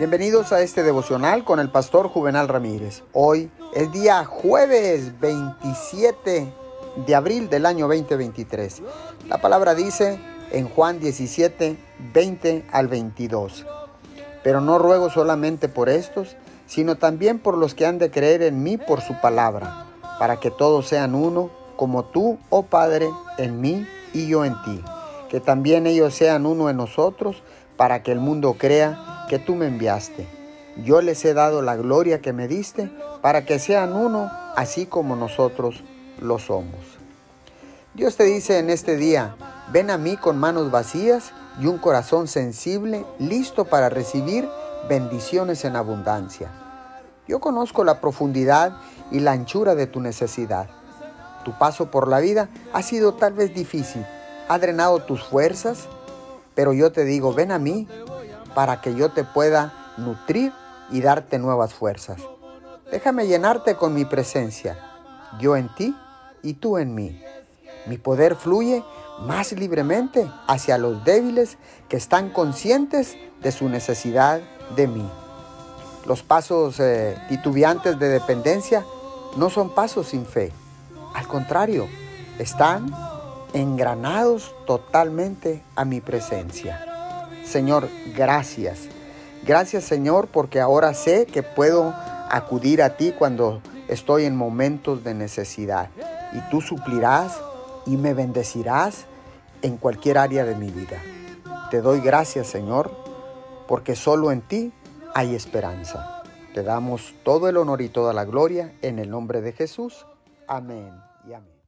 Bienvenidos a este devocional con el pastor Juvenal Ramírez. Hoy es día jueves 27 de abril del año 2023. La palabra dice en Juan 17, 20 al 22. Pero no ruego solamente por estos, sino también por los que han de creer en mí por su palabra, para que todos sean uno, como tú, oh Padre, en mí y yo en ti. Que también ellos sean uno en nosotros, para que el mundo crea que tú me enviaste. Yo les he dado la gloria que me diste para que sean uno así como nosotros lo somos. Dios te dice en este día, ven a mí con manos vacías y un corazón sensible, listo para recibir bendiciones en abundancia. Yo conozco la profundidad y la anchura de tu necesidad. Tu paso por la vida ha sido tal vez difícil, ha drenado tus fuerzas, pero yo te digo, ven a mí para que yo te pueda nutrir y darte nuevas fuerzas. Déjame llenarte con mi presencia, yo en ti y tú en mí. Mi poder fluye más libremente hacia los débiles que están conscientes de su necesidad de mí. Los pasos eh, titubeantes de dependencia no son pasos sin fe. Al contrario, están engranados totalmente a mi presencia. Señor, gracias. Gracias Señor porque ahora sé que puedo acudir a ti cuando estoy en momentos de necesidad. Y tú suplirás y me bendecirás en cualquier área de mi vida. Te doy gracias Señor porque solo en ti hay esperanza. Te damos todo el honor y toda la gloria en el nombre de Jesús. Amén y amén.